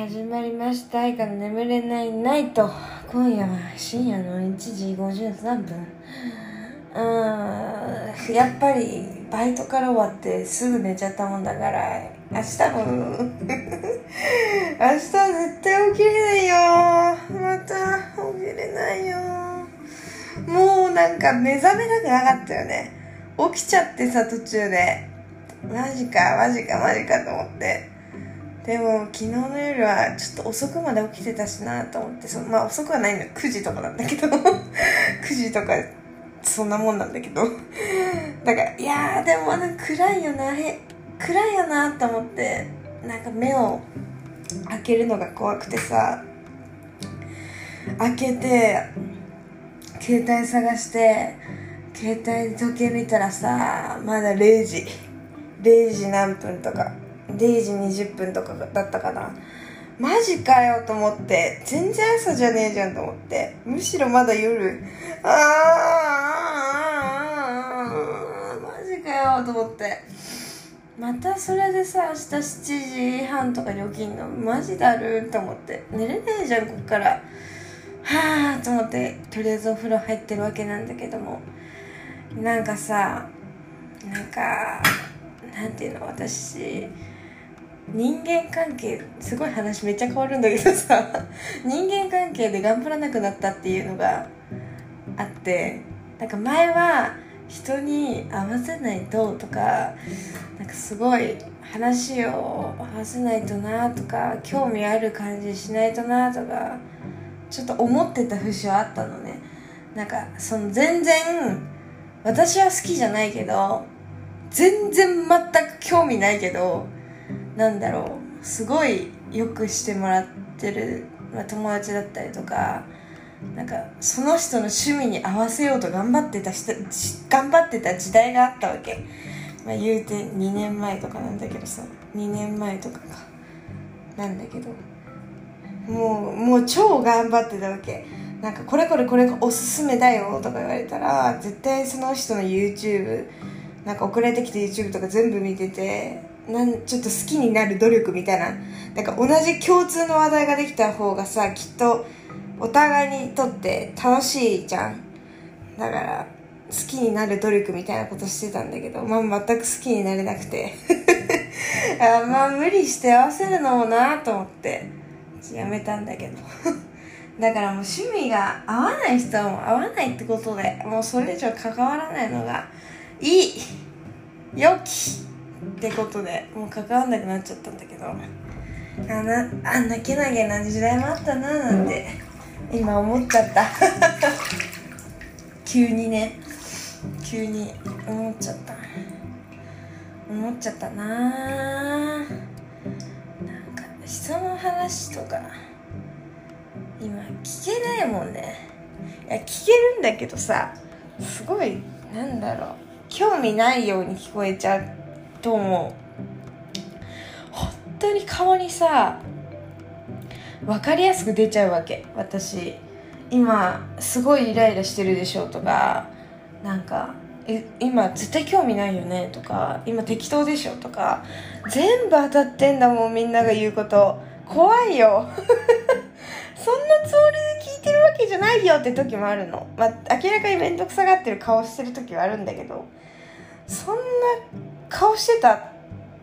始まりました。愛から眠れない。ナイト今夜は深夜の1時53分。うん。やっぱりバイトから終わってすぐ寝ちゃったもんだから明日も。明日絶対起きれないよ。また起きれないよ。もうなんか目覚めたくなかったよね。起きちゃってさ途中で。マジかマジかマジかと思って。でも昨日の夜はちょっと遅くまで起きてたしなと思ってそまあ遅くはないのよ。9時とかなんだけど。9時とかそんなもんなんだけど。だからいやでもまだ暗いよな。へ暗いよなと思ってなんか目を開けるのが怖くてさ。開けて携帯探して携帯時計見たらさまだ0時。0時何分とか。0時20分とかだったかな。マジかよと思って全然朝じゃねえじゃんと思って。むしろまだ夜あーマジかよと思って。またそれでさ明日7時半とかに起きんの？マジだると思って。寝れねえじゃんこっから。はあと思ってとりあえずお風呂入ってるわけなんだけども。なんかさなんかなんていうの？私人間関係すごい話めっちゃ変わるんだけどさ 人間関係で頑張らなくなったっていうのがあってなんか前は人に合わせないととかなんかすごい話を合わせないとなとか興味ある感じしないとなとかちょっと思ってた節はあったのね。なんかその全然私は好きじゃないけど全然全く興味ないけどなんだろうすごいよくしてもらってる、まあ、友達だったりとかなんかその人の趣味に合わせようと頑張ってた人頑張ってた時代があったわけ、まあ、言うて2年前とかなんだけどさ2年前とかか。なんだけど。もうもう超頑張ってたわけ。なんかこれこれこれがおすすめだよとか言われたら絶対その人の YouTube なんか送られてきた YouTube とか全部見ててなんちょっと好きになる努力みたいな。なんか同じ共通の話題ができた方がさきっとお互いにとって楽しいじゃん。だから好きになる努力みたいなことしてたんだけどまあ全く好きになれなくて。あまあ無理して合わせるのもなと思ってやめたんだけど。だからもう趣味が合わない人はもう合わないってことでもうそれ以上関わらないのがいい。良き。ってことでもう関わんなくなっちゃったんだけどあなあんなけなげな時代もあったななんて今思っちゃった。急にね。急に思っちゃった。思っちゃったな。なんか人の話とか今聞けないもんね。いや聞けるんだけどさすごいなんだろう。興味ないように聞こえちゃう。と思う。本当に顔にさ分かりやすく出ちゃうわけ。私今すごいイライラしてるでしょとかなんか今絶対興味ないよねとか今適当でしょとか全部当たってんだもんみんなが言うこと。怖いよ。そんなつもりで聞いてるわけじゃないよって時もあるの。まあ、明らかに面倒くさがってる顔してる時はあるんだけど、そんな顔してたっ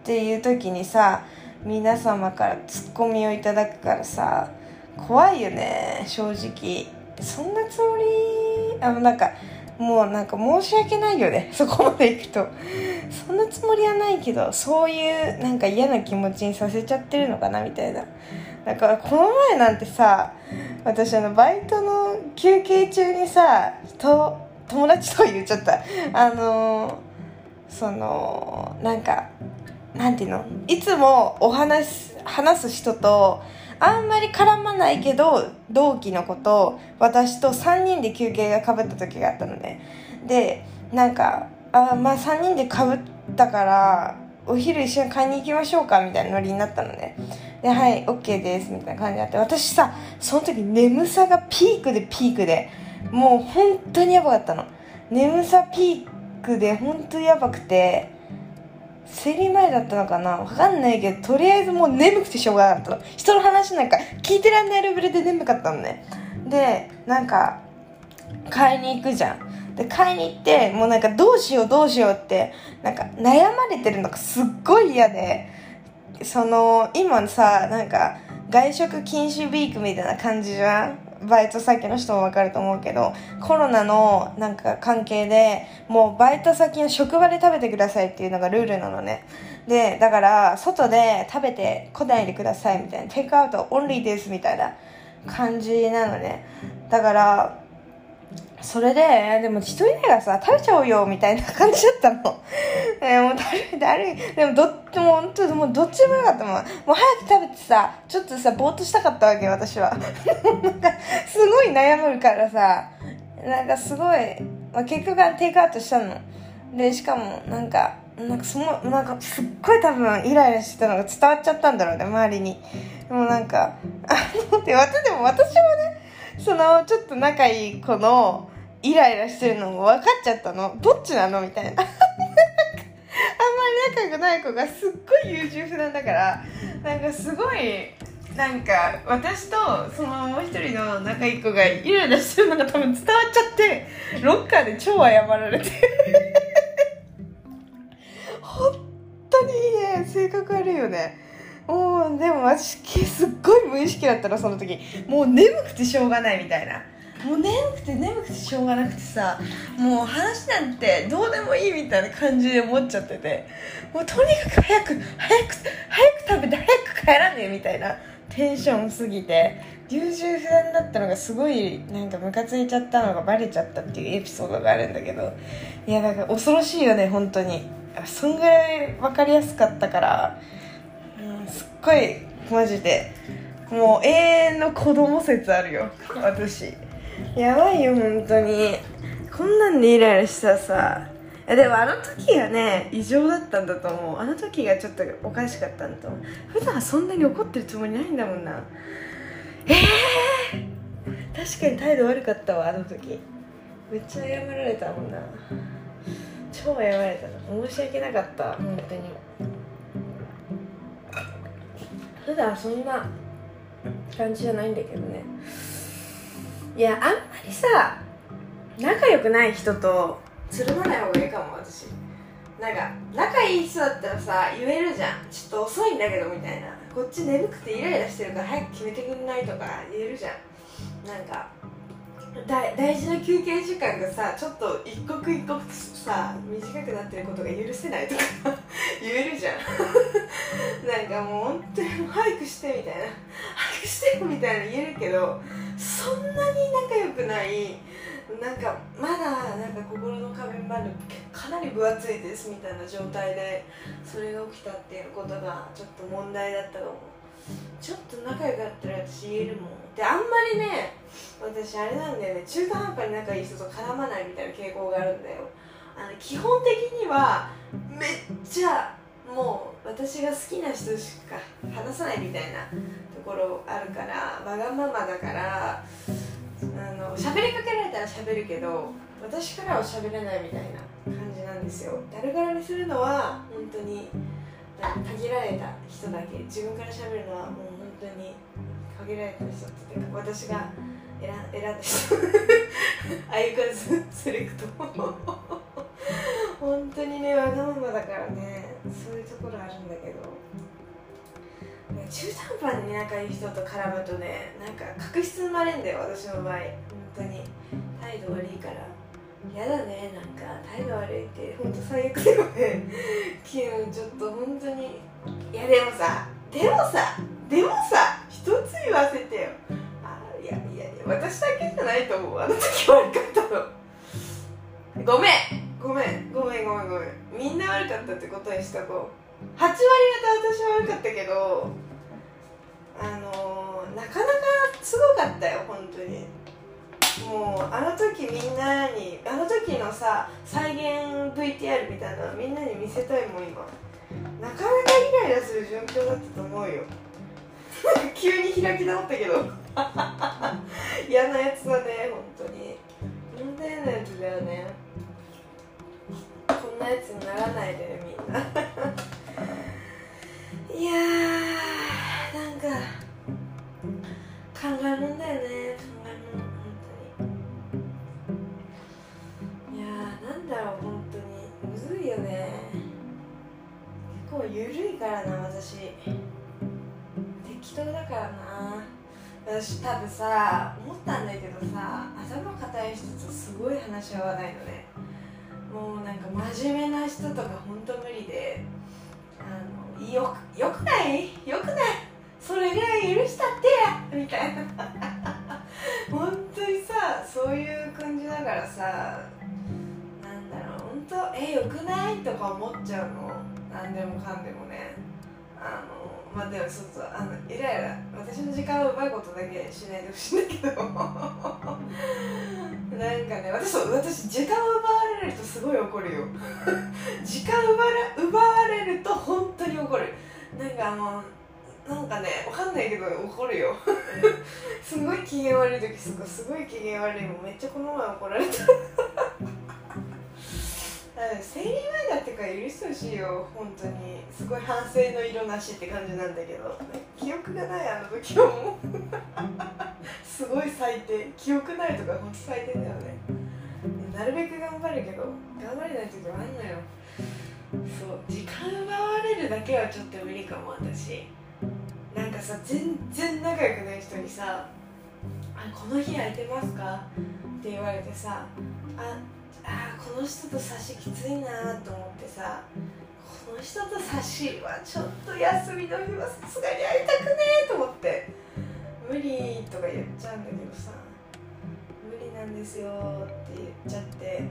ていう時にさ、皆様からツッコミをいただくからさ、怖いよね、正直。そんなつもり、あの、なんか、もうなんか申し訳ないよね、そこまで行くと。そんなつもりはないけど、そういうなんか嫌な気持ちにさせちゃってるのかな、みたいな。だからこの前なんてさ私あのバイトの休憩中にさと友達とは言っちゃったあのそのなんかなんていうの？いつもお話話す人とあんまり絡まないけど同期の子と私と3人で休憩がかぶった時があったのね。でなんかあまあ3人でかぶったからお昼一緒に買いに行きましょうかみたいなノリになったのね。で、はい、OK です、みたいな感じになって、私さ、その時眠さがピークでピークで、もう本当にやばかったの。眠さピークで本当にやばくて、生理前だったのかな？わかんないけどとりあえずもう眠くてしょうがなかったの。人の話なんか聞いてらんないレベルで眠かったのね。でなんか買いに行くじゃん。で買いに行ってもうなんかどうしようどうしようってなんか悩まれてるのがすっごい嫌でその今さなんか外食禁止ウィークみたいな感じじゃん？バイト先の人もわかると思うけどコロナのなんか関係でもうバイト先の職場で食べてくださいっていうのがルールなのね。でだから外で食べて来ないでくださいみたいなテイクアウトオンリーですみたいな感じなのね。だからそれで、でも一人でがさ、食べちゃおうよ、みたいな感じだったの。え、もうだるい、だる。でもどっちも、本当もうどっちもよかったもん。もう早く食べてさ、ちょっとさ、ぼーっとしたかったわけ、私は。なんか、すごい悩むからさ、なんかすごい、まあ、結局はテイクアウトしたの。で、しかも、なんか、なんかその、なんかすっごい多分イライラしてたのが伝わっちゃったんだろうね、周りに。でもなんか、あの、で、私でも私もね、そのちょっと仲いい子のイライラしてるのも分かっちゃったの。どっちなのみたいな。あんまり仲良くない子がすっごい優柔不断だからなんかすごいなんか私とそのもう一人の仲いい子がイライラしてるのが多分伝わっちゃってロッカーで超謝られて。本当にね性格悪いよねもうでも私すっごい無意識だったのその時。もう眠くてしょうがないみたいな。もう眠くて眠くてしょうがなくてさもう話なんてどうでもいいみたいな感じで思っちゃってて。もうとにかく早く早く早く食べて早く帰らねえみたいな。テンションすぎて。優柔不断だったのがすごいなんかムカついちゃったのがバレちゃったっていうエピソードがあるんだけど。いやなんか恐ろしいよね本当に。そんぐらい分かりやすかったから。すっごい。マジで。もう永遠の子供説あるよ。私。やばいよ本当に。こんなんでイライラしたさ。でもあの時がね異常だったんだと思う。あの時がちょっとおかしかったんだと思う。普段そんなに怒ってるつもりないんだもんな。ええー、確かに態度悪かったわあの時。めっちゃ謝られたもんな。超謝られた。申し訳なかった本当に。普段そんな感じじゃないんだけどね。いやあんまりさ仲良くない人とつるまない方がいいかも私。なんか仲いい人だったらさ言えるじゃん。ちょっと遅いんだけどみたいな。こっち眠くてイライラしてるから早く決めてくんないとか言えるじゃん。なんか大大事な休憩時間がさちょっと一刻一刻さ短くなってることが許せないとか 言えるじゃん。なんかもう本当に早くしてみたいな。早くしてみたいな言えるけどそんなに仲良くない。なんかまだなんか心の壁までかなり分厚いですみたいな状態でそれが起きたっていうことがちょっと問題だったかも。ちょっと仲良かったら私言えるもん。であんまりね私あれなんだよね。中途半端に仲いい人と絡まないみたいな傾向があるんだよ。あの基本的にはめっちゃもう私が好きな人しか話さないみたいなところあるからわがままだからあの喋りかけられたら喋るけど私からは喋れないみたいな感じなんですよ。だるがらみするのは本当に限られた人だけ自分から喋るのはもう本当に限られた人っていうか私が選選んだ人 相数セレクト本当にねわがままだからねそういうところあるんだけど。中途半端に仲いい人と絡むとねなんか確執生まれんだよ私の場合。本当に。態度悪いから嫌だねなんか。態度悪いって本当最悪だよね昨日ちょっと本当に。いやでもさでもさでもさ一つ言わせてよ。あいやいやいや私だけじゃないと思う。あの時悪かったのごめん。ごめん。ごめんごめんごめん。みんな悪かったってことにしとこう。8割方私は悪かったけどあのー、なかなかすごかったよ本当に。もうあの時みんなにあの時のさ再現 VTR みたいなのみんなに見せたいもん今。なかなかイライラする状況だったと思うよ。急に開き直ったけど。嫌なやつだね本当に。みんな嫌なやつだよね。こんなやつにならないでみんな。いやーなんか考えるんだよね。なんだろう本当に。むずいよね。結構緩いからな私。適当だからな。私多分さ思ったんだけどさ頭固い人とすごい話し合わないのね。もうなんか真面目な人とかほんと無理で。あのよよくない？よくない？それぐらい許したってや！みたいな。本当にさそういう感じだからさ。当えよくない？とか思っちゃうの。何でもかんでもね。あのまあでもそうそうあのイライラ。私の時間を奪うことだけしないでほしいんだけど。なんかね私私時間を奪われるとすごい怒るよ。時間奪われ奪われると本当に怒る。なんかもうなんかねわかんないけど怒るよ。すごい機嫌悪い時すごいすごい機嫌悪いもめっちゃこの前怒られた。生理前だってから許してほしいよ本当に。すごい反省の色なしって感じなんだけど。記憶がないあの時はもう。すごい最低。記憶ないとか本当最低だよね。なるべく頑張るけど頑張れない時もあんのよ。そう。時間奪われるだけはちょっと無理かも私。なんかさ全然仲良くない人にさ「あこの日空いてますか?」って言われてさ「ああこの人と差しきついなと思ってさこの人と差しはちょっと休みの日はさすがに会いたくねえと思って無理とか言っちゃうんだけどさ無理なんですよって言っちゃって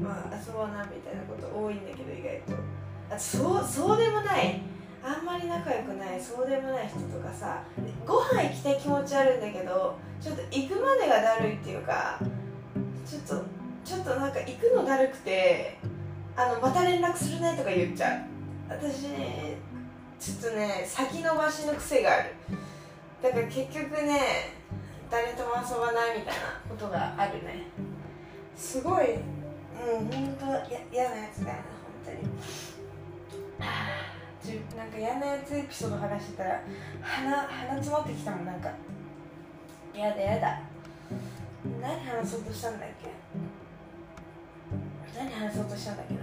まあ遊ぼうなみたいなこと多いんだけど意外と。あそうそうでもない。あんまり仲良くないそうでもない人とかさご飯行きたい気持ちあるんだけどちょっと行くまでがだるいっていうかちょっとちょっとなんか行くのだるくてあのまた連絡するねとか言っちゃう。私ねちょっとね先延ばしの癖がある。だから結局ね誰とも遊ばないみたいなことがあるね。すごいもう本当や嫌なやつだよな本当に。じゅなんか嫌なやつエピソード話してたら鼻鼻詰まってきたもんなんか。やだやだ。何話そうとしたんだっけ？何話そうとしたんだっけな。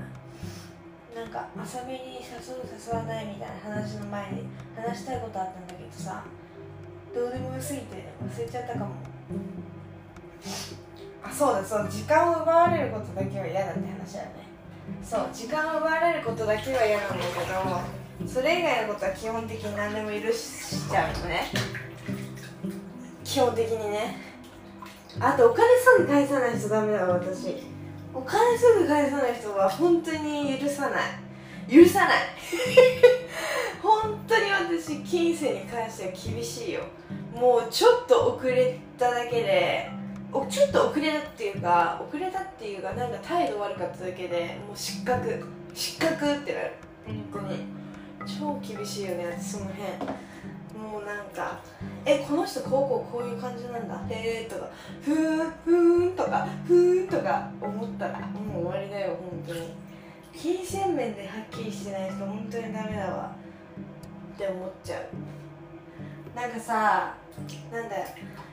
なんか遊びに誘う誘わないみたいな話の前に話したいことあったんだけどさどうでもよすぎて忘れちゃったかも。あそうだそう時間を奪われることだけは嫌だって話だよね。そう時間を奪われることだけは嫌なんだけどそれ以外のことは基本的に何でも許しちゃうのね。基本的にね。あとお金すぐ返さない人ダメだわ私。お金すぐ返さない人は本当に許さない。許さない。本当に私金銭に関しては厳しいよ。もうちょっと遅れただけでおちょっと遅れたっていうか遅れたっていうかなんか態度悪かっただけでもう失格。失格ってなる。本当に。超厳しいよね私その辺もうなんか「えこの人こうこうこういう感じなんだへえ」とか「ふーんふーん」とか「ふーん」とか思ったらもう終わりだよ本当に。金銭面ではっきりしてない人本当にダメだわ。って思っちゃう。なんかさなんだよ。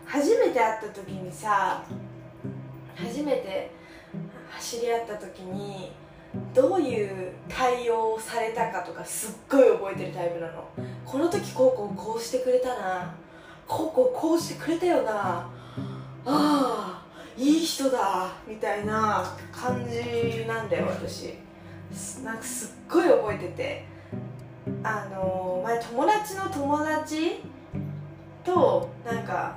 初めて会った時にさ初めて知り合った時にどういう対応をされたかとかすっごい覚えてるタイプなの。この時こうこうこうしてくれたな。こうこうこうしてくれたよな。ああいい人だ。みたいな感じなんだよ私。なんかすっごい覚えてて。あの前友達の友達となんか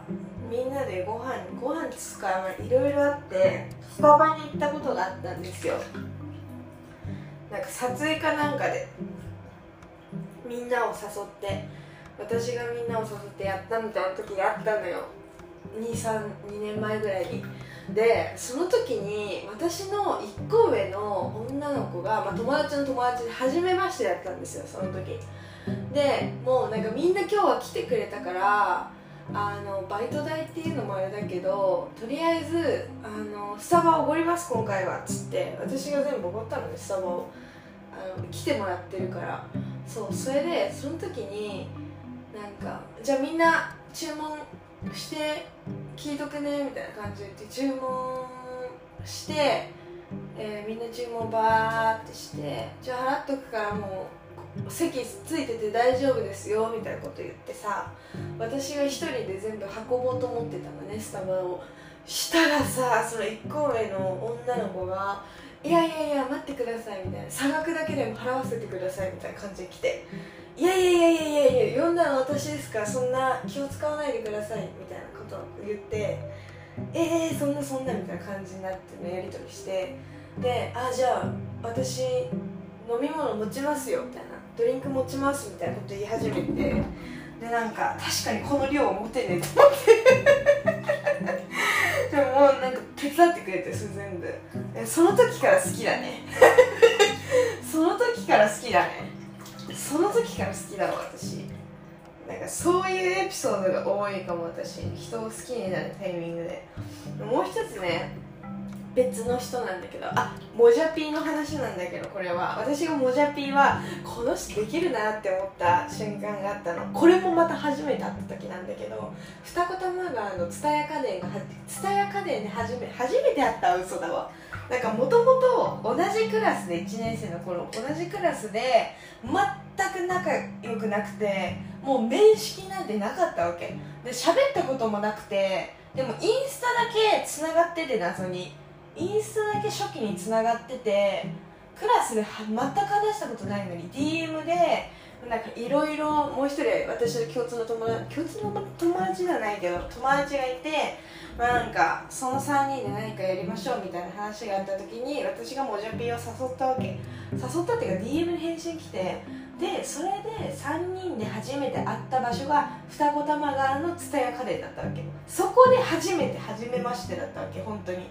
みんなでご飯ご飯つかいろいろあってスタバに行ったことがあったんですよ。なんか撮影かなんかでみんなを誘って私がみんなを誘ってやったみたいな時があったのよ。232年前ぐらいに。でその時に私の1個上の女の子が、まあ、友達の友達で初めましてだったんですよその時。でもうなんかみんな今日は来てくれたからあのバイト代っていうのもあれだけどとりあえずあのスタバおごります今回はっつって私が全部おごったのねスタバを。あの来てもらってるから。そうそれでその時になんかじゃあみんな注文して聞いとくねみたいな感じで注文してえーみんな注文バーってしてじゃあ払っとくからもう席ついてて大丈夫ですよみたいなこと言ってさ私が一人で全部運ぼうと思ってたのねスタバを。したらさその1個上の女の子が「いやいやいや待ってください」みたいな「差額だけでも払わせてください」みたいな感じで来て「いやいやいやいやいやいや呼んだの私ですからそんな気を使わないでください」みたいなことを言って「えー、そんなそんな」みたいな感じになってのやり取りしてで「あじゃあ私飲み物持ちますよ」みたいな「ドリンク持ちます」みたいなこと言い始めてでなんか確かにこの量持てねえと思って。でももうなんか手伝ってくれてそれ全部。その時から好きだね。その時から好きだね。その時から好きだわ私。なんかそういうエピソードが多いかも私。人を好きになるタイミングで。もう一つね別の人なんだけどあモジャピーの話なんだけどこれは。私がモジャピーはこの人できるなって思った瞬間があったの。これもまた初めて会った時なんだけど二子玉川の蔦屋家電が蔦屋家電で初め初めて会った嘘だわ。なんかもともと同じクラスで1年生の頃同じクラスで全く仲良くなくてもう面識なんてなかったわけ。で喋ったこともなくてでもインスタだけつながってて謎に。インスタだけ初期につながっててクラスで全く話したことないのに DM でなんかいろいろもう一人私の共通の友達共通の友達じゃないけど友達がいて、まあ、なんかその3人で何かやりましょうみたいな話があった時に私がモジャピーを誘ったわけ。誘ったっていうか DM に返信来てでそれで3人で初めて会った場所が二子玉川の蔦屋家電だったわけ。そこで初めて初めましてだったわけ本当に。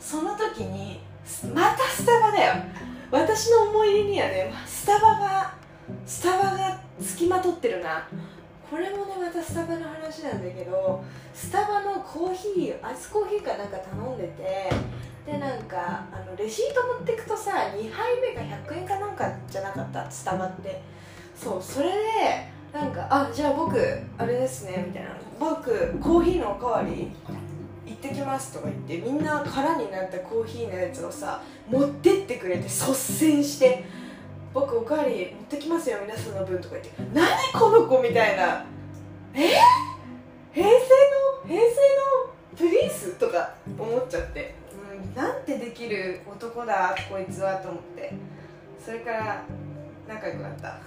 その時にまたスタバだよ。私の思い出にはねスタバがスタバがつきまとってるな。これもねまたスタバの話なんだけどスタバのコーヒーアイスコーヒーかなんか頼んでてでなんかあのレシート持ってくとさ2杯目が100円かなんかじゃなかった？スタバって。そうそれでなんか「あじゃあ僕あれですね」みたいな「僕コーヒーのおかわり行ってきます」とか言ってみんな空になったコーヒーのやつをさ持ってってくれて率先して「僕おかわり持ってきますよ皆さんの分」とか言って「何この子」みたいな「え？平成の平成のプリンス?」とか思っちゃって、うん、なんてできる男だこいつはと思って それから仲良くなった。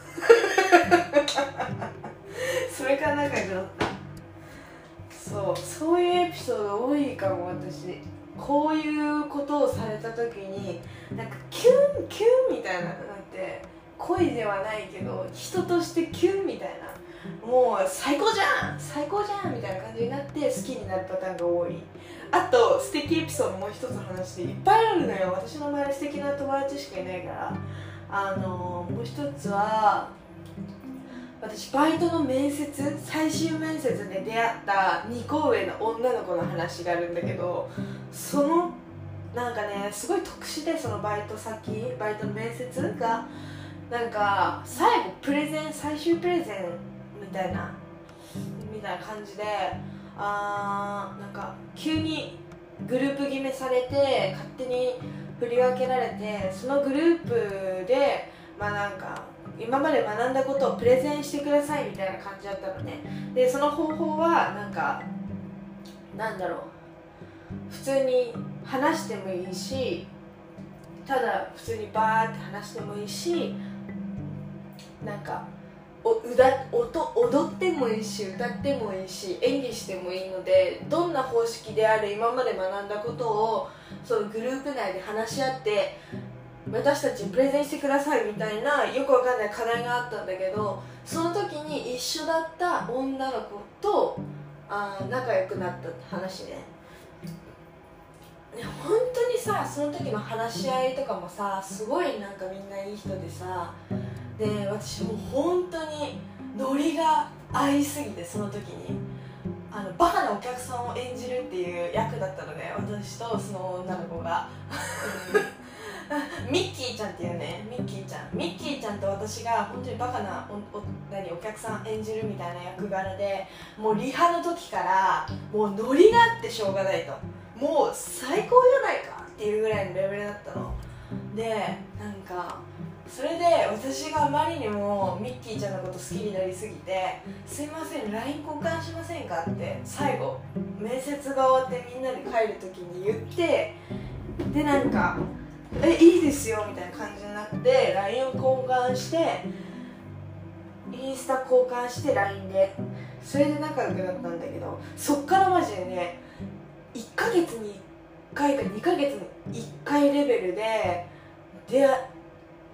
それから仲良くなった。そうそういうエピソード多いかも私。こういうことをされた時になんかキュンキュンみたいななんて恋ではないけど人としてキュンみたいな。もう最高じゃん最高じゃんみたいな感じになって好きになるパターンが多い。あと素敵エピソードもう一つ話していっぱいあるのよ。私の周り素敵な友達しかいないから。あのもう一つは私バイトの面接最終面接で出会った2個上の女の子の話があるんだけどそのなんかねすごい特殊でそのバイト先バイトの面接がなんか最後プレゼン最終プレゼンみたいなみたいな感じであーなんか急にグループ決めされて勝手に振り分けられてそのグループでまあなんか今まで学んだことをプレゼンしてくださいみたいな感じだったのね。でその方法はなんかなんだろう。普通に話してもいいしただ普通にバーって話してもいいしなんかおうだ音踊ってもいいし歌ってもいいし演技してもいいのでどんな方式であれ今まで学んだことをそのグループ内で話し合って私たちプレゼンしてくださいみたいなよくわかんない課題があったんだけどその時に一緒だった女の子とあ仲良くなったって話ね。ね本当にさその時の話し合いとかもさすごいなんかみんないい人でさで私もう本当にノリが合いすぎてその時に。あのバカなお客さんを演じるっていう役だったので私とその女の子が。ミッキーちゃんっていうねミッキーちゃんミッキーちゃんと私が本当にバカなおお何お客さん演じるみたいな役柄でもうリハの時からもうノリがあってしょうがないともう最高じゃないかっていうぐらいのレベルだったのでなんかそれで私があまりにもミッキーちゃんのこと好きになりすぎて「すいません LINE 交換しませんか?」って最後面接が終わってみんなで帰る時に言ってでなんか「えいいですよ」みたいな感じになって LINE を交換してインスタ交換して LINE で。それで仲良くなったんだけどそっからマジでね1ヶ月に1回か2ヶ月に1回レベルで出会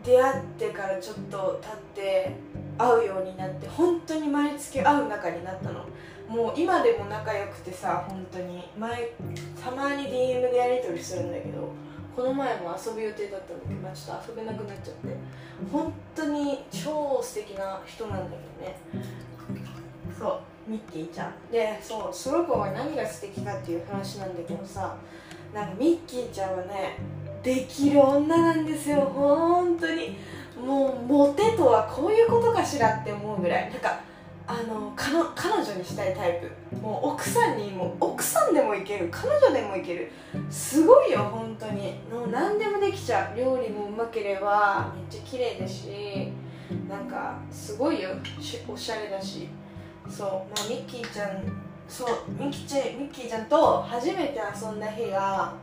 出会ってからちょっと経って会うようになって本当に毎月会う仲になったの。もう今でも仲良くてさ本当に。前たまに DM でやり取りするんだけど。この前も遊ぶ予定だったんだけど、まあ、ちょっと遊べなくなっちゃって本当に超素敵な人なんだけどね。そうミッキーちゃん。でそうその子は何が素敵かっていう話なんだけどさなんかミッキーちゃんはねできる女なんですよ本当に。もうモテとはこういうことかしらって思うぐらい。なんかあの彼女にしたいタイプ。もう奥さんにも奥さんでもいける。彼女でもいける。すごいよ本当に。もう何でもできちゃう。料理もうまければめっちゃ綺麗だしなんかすごいよおしゃれだし。そう、まあ、ミッキーちゃんそうミッキーちゃんミッキーちゃんと初めて遊んだ日が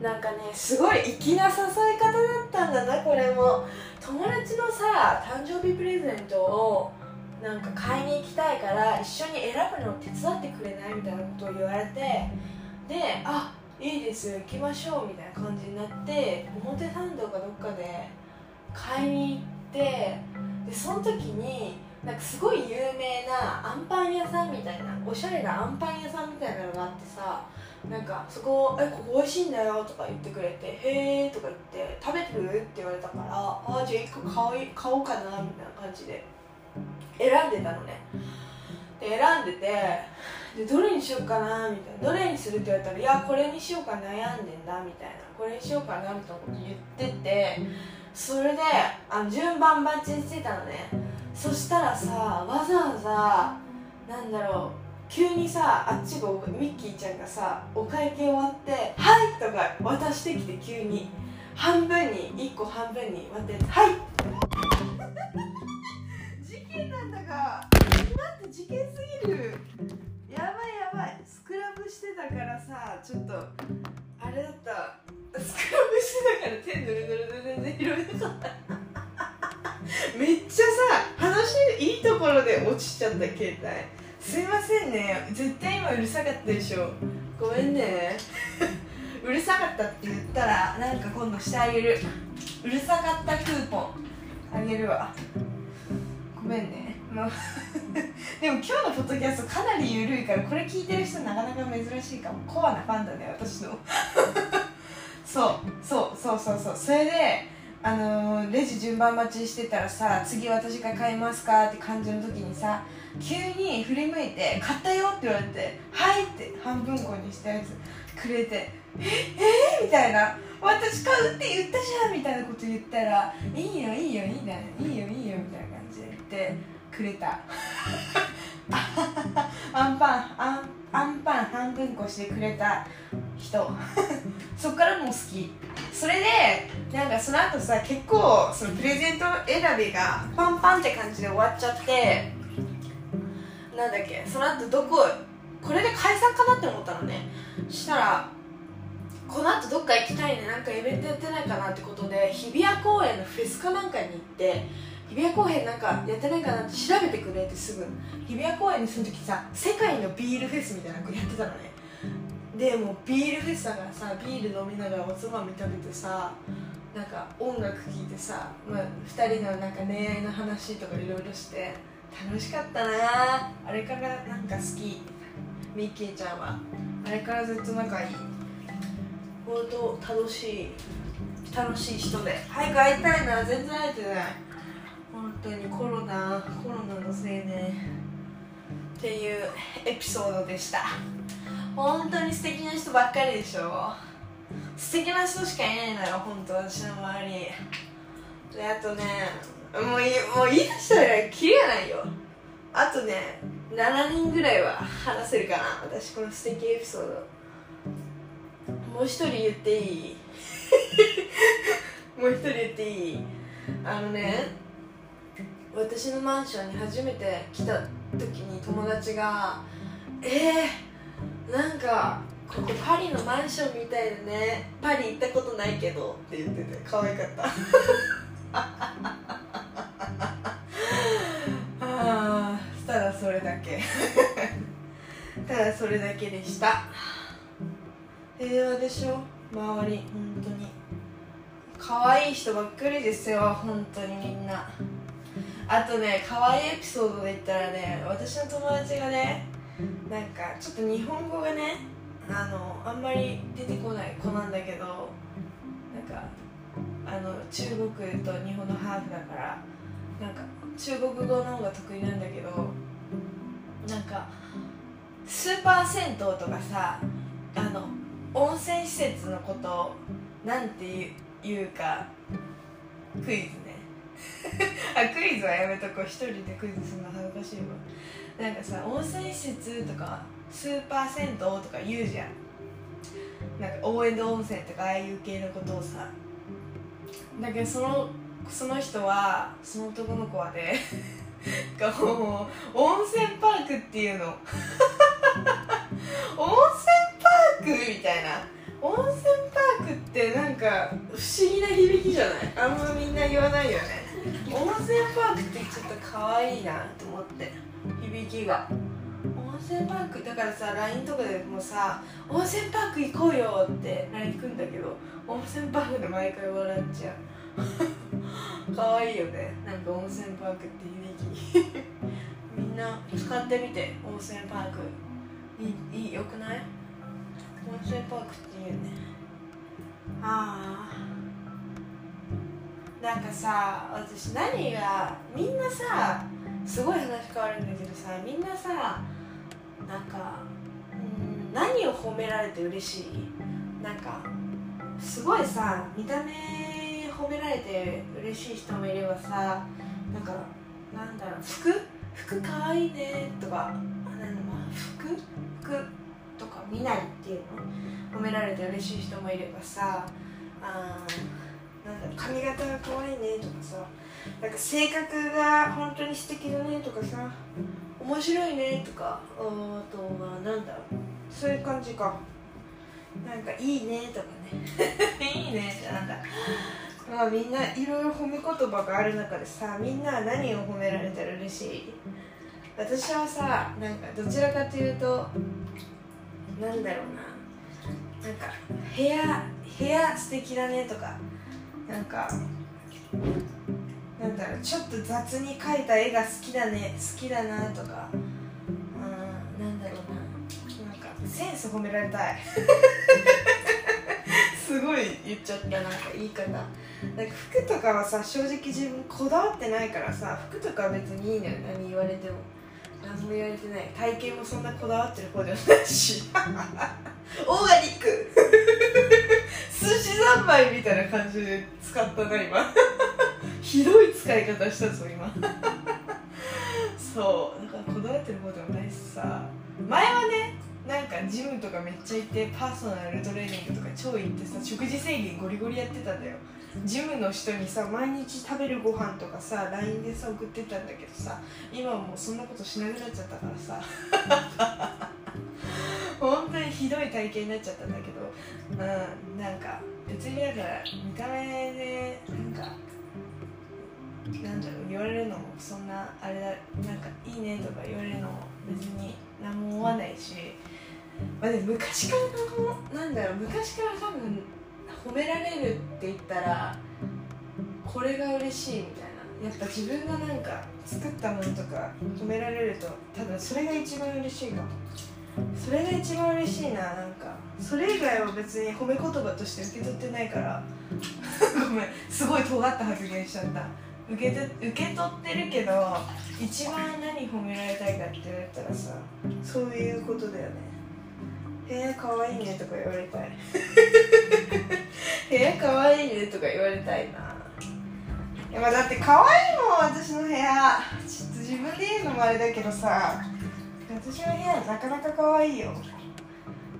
なんかねすごい粋な誘い方だったんだなこれも。友達のさ誕生日プレゼントをなんか買いに行きたいから一緒に選ぶのを手伝ってくれないみたいなことを言われてであいいです行きましょうみたいな感じになって表参道かどっかで買いに行ってでその時になんかすごい有名なあんパン屋さんみたいなおしゃれなあんパン屋さんみたいなのがあってさなんかそこ「えここ美味しいんだよ」とか言ってくれて「へえ」とか言って「食べてる?」って言われたから「あじゃあ1個買おうかな」みたいな感じで選んでたのね。で選んでてでどれにしようかなみたいな。どれにするって言われたら「いやこれにしようか悩んでんだ」みたいな「これにしようかな」みたいなこと言っててそれであの順番待ちしてたのね。そしたらさわざわざなんだろう急にさあっちがミッキーちゃんがさお会計終わって「はい!」とか渡してきて急に。半分に1個半分に割って「はい!」って事件すぎるやばいやばい。スクラブしてたからさちょっとあれだった。スクラブしてたから手ぬるぬるぬる全然拾えなかった。めっちゃさ話いいところで落ちちゃった携帯。すいませんね。絶対今うるさかったでしょ。ごめんね。うるさかったって言ったらなんか今度してあげる。うるさかったクーポン。あげるわ。ごめんね。もう でも今日のポッドキャストかなり緩いからこれ聞いてる人なかなか珍しいかも。コアなファンだね私の。そうそうそうそうそう。それであのー、レジ順番待ちしてたらさ次私が買いますかって感じの時にさ急に振り向いて「買ったよ」って言われて「はい」って半分こにしたやつくれて「ええ？ー、みたいな「私買うって言ったじゃん」みたいなこと言ったら「いいよいいよいいねいいよいいよ」みたいな感じで言ってくれた。アンパンアンアンパン半分こしてくれた人。そっからもう好き。それでなんかその後さ結構そのプレゼント選びがパンパンって感じで終わっちゃってなんだっけその後どここれで解散かなって思ったのね。したらこの後どっか行きたいねなんかイベントやってないかなってことで日比谷公園のフェスかなんかに行って日比谷公園なんかやってないかなって調べてくれってすぐ。日比谷公園に住む時さ世界のビールフェスみたいなのやってたのね。でもビールフェスだからさビール飲みながらおつまみ食べてさなんか音楽聴いてさ、まあ、2人のなんか恋愛の話とかいろいろして楽しかったな。あれからなんか好き。ミッキーちゃんは。あれからずっと仲いい。本当楽しい。楽しい人で。早く会いたいな。全然会えてない。当にコロナコロナのせいねっていうエピソードでした。本当に素敵な人ばっかりでしょ。素敵な人しかいないのよ本当私の周り。であとねもういもう言い出したらキリがないよ。あとね7人ぐらいは話せるかな私この素敵エピソード。もう一人言っていい？もう一人言っていい？あのね私のマンションに初めて来た時に友達が「えー、なんかここパリのマンションみたいでね。パリ行ったことないけど」って言ってて可愛かった。ああただそれだけ。ただそれだけでした。平和でしょ？周り本当に。可愛い人ばっかりですよ本当にみんな。あとね可愛いエピソードで言ったらね私の友達がねなんかちょっと日本語がねあのあんまり出てこない子なんだけどなんかあの中国と日本のハーフだからなんか中国語の方が得意なんだけどなんかスーパー銭湯とかさあの温泉施設のことをなんて言うかクイズね。あクイズはやめとこう。一人でクイズするの恥ずかしいわ。なんかさ温泉施設とかスーパー銭湯とか言うじゃん。なんか応援の温泉とかああいう系のことをさ。だけどそのその人はその男の子はねがもう温泉パークっていうの。温泉パークみたいな。温泉パークってなんか不思議な響きじゃない？あんまみんな言わないよね。温泉パークってちょっと可愛いなと思って響きが。温泉パークだからさ LINE とかでもさ「温泉パーク行こうよ」って LINE 来るんだけど温泉パークで毎回笑っちゃう。可愛いよね。なんか温泉パークって響き。みんな使ってみて温泉パーク。いいよくない？温泉パークっていいよね。ああなんかさ私何がみんなさすごい話変わるんだけどさみんなさなんかうん何を褒められて嬉しい？なんかすごいさ見た目褒められて嬉しい人もいればさなんかなんだろう服？服かわいいねとか。服？服。見ないっていうの。褒められて嬉しい人もいればさあなんだろう髪型が可愛いねとかさなんか性格が本当に素敵だねとかさ面白いねとかあとはなんだろうそういう感じか。なんかいいねとかね。いいねってなんだ。まあみんないろいろ褒め言葉がある中でさみんなは何を褒められたら嬉しい？私はさなんかどちらかというとなんだろうな。なんか部屋部屋素敵だねとかなんかなんだろうちょっと雑に描いた絵が好きだね好きだなとかうんなんだろうな。なんかセンス褒められたい。すごい言っちゃった。なんか言い方。なんか服とかはさ正直自分こだわってないからさ服とかは別にいいのよ。何言われても何も言われてない。体型もそんなこだわってる方ではないし。オーガニック。寿司三昧みたいな感じで使ったな今。ひどい使い方したぞ今。そう。なんかこだわってる方でもないしさ。前はねなんかジムとかめっちゃ行ってパーソナルトレーニングとか超行ってさ食事制限ゴリゴリやってたんだよ。ジムの人にさ毎日食べるご飯とかさ LINE でさ送ってたんだけどさ今はもうそんなことしなくなっちゃったからさ。本当にひどい体型になっちゃったんだけどうんなんか別にだから見た目でなんかなんだろう言われるのもそんなあれだなんかいいねとか言われるのも別に何も思わないし、まあ、でも昔からなんだろう昔から多分褒められるって言ったらこれが嬉しいみたいな。やっぱ自分がなんか作ったものとか褒められると多分それが一番嬉しいかも。それが一番嬉しいななんか。それ以外は別に褒め言葉として受け取ってないから。ごめん。すごい尖った発言しちゃった。受けて受け取ってるけど一番何褒められたいかって言われたらさそういうことだよね。部屋かわいいねとか言われたい部屋かわいいねとか言われたいな。いやまあだってかわいいもん私の部屋。ちょっと自分で言うのもあれだけどさ。私の部屋なかなかかわいいよ。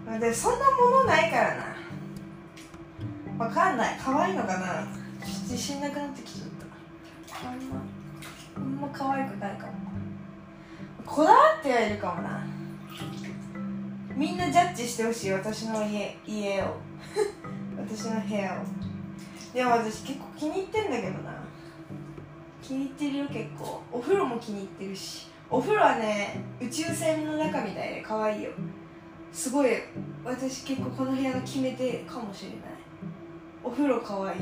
まあでそんなものないからな。わかんない。可愛いのかな。自信なくなってきちゃった。あんまあんま可愛くないかも。こだわってはいるかもな。みんなジャッジしてほしい私の家家を。私の部屋を。でも私結構気に入ってんだけどな。気に入ってるよ結構。お風呂も気に入ってるし。お風呂はね宇宙船の中みたいで可愛いよ。すごい私結構この部屋の決め手かもしれない。お風呂可愛い。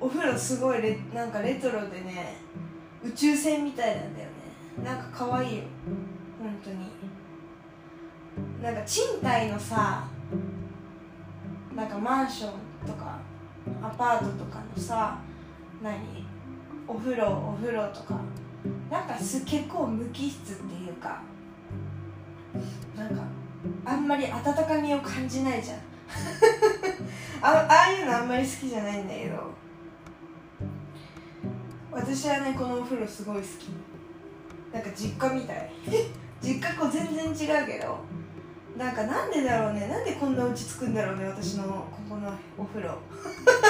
お風呂すごいレなんかレトロでね宇宙船みたいなんだよね。なんか可愛いよ。本当に。なんか賃貸のさなんかマンションとかアパートとかのさ何？お風呂お風呂とか。なんかす結構無機質っていうかなんかあんまり温かみを感じないじゃん。あああいうのあんまり好きじゃないんだけど。私はねこのお風呂すごい好き。なんか実家みたい。実家こう全然違うけど。なんかなんでだろうね。なんでこんな落ち着くんだろうね私のここのお風呂。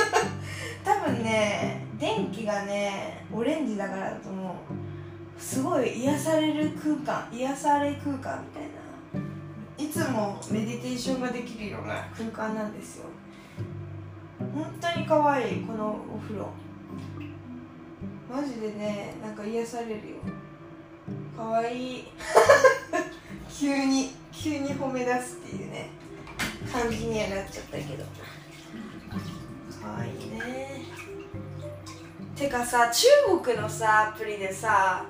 多分ね電気がねオレンジだからだと思う。すごい癒される空間癒され空間みたいな。いつもメディテーションができるような空間なんですよ。本当に可愛いこのお風呂。マジでねなんか癒されるよ。可愛い。急に。急に褒め出すっていうね。感じにはなっちゃったけど。可愛いいね。てかさ中国のさアプリでさ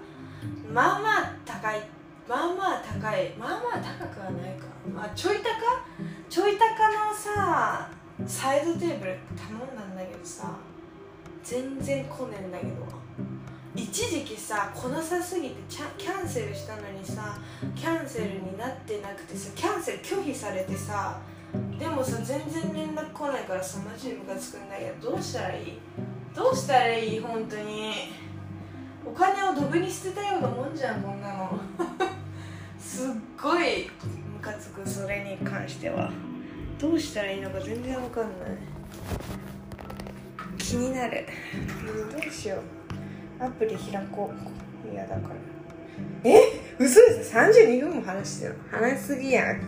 まあまあ高いまあまあ高いまあまあ高くはないか。まあちょい高？ちょい高のさサイドテーブル頼んだんだけどさ全然来ねえんだけど。一時期さ来なさすぎてキャンセルしたのにさキャンセルになってなくてさキャンセル拒否されてさでもさ全然連絡来ないからさマジでムカつくんだけどどうしたらいい？どうしたらいい？本当に。お金をドブに捨てたようなもんじゃんこんなの。すっごいムカつくそれに関しては。どうしたらいいのか全然わかんない。気になる。どうしよう。アプリ開こう。嫌だから。え？嘘です。32分も話してる。話しすぎやん。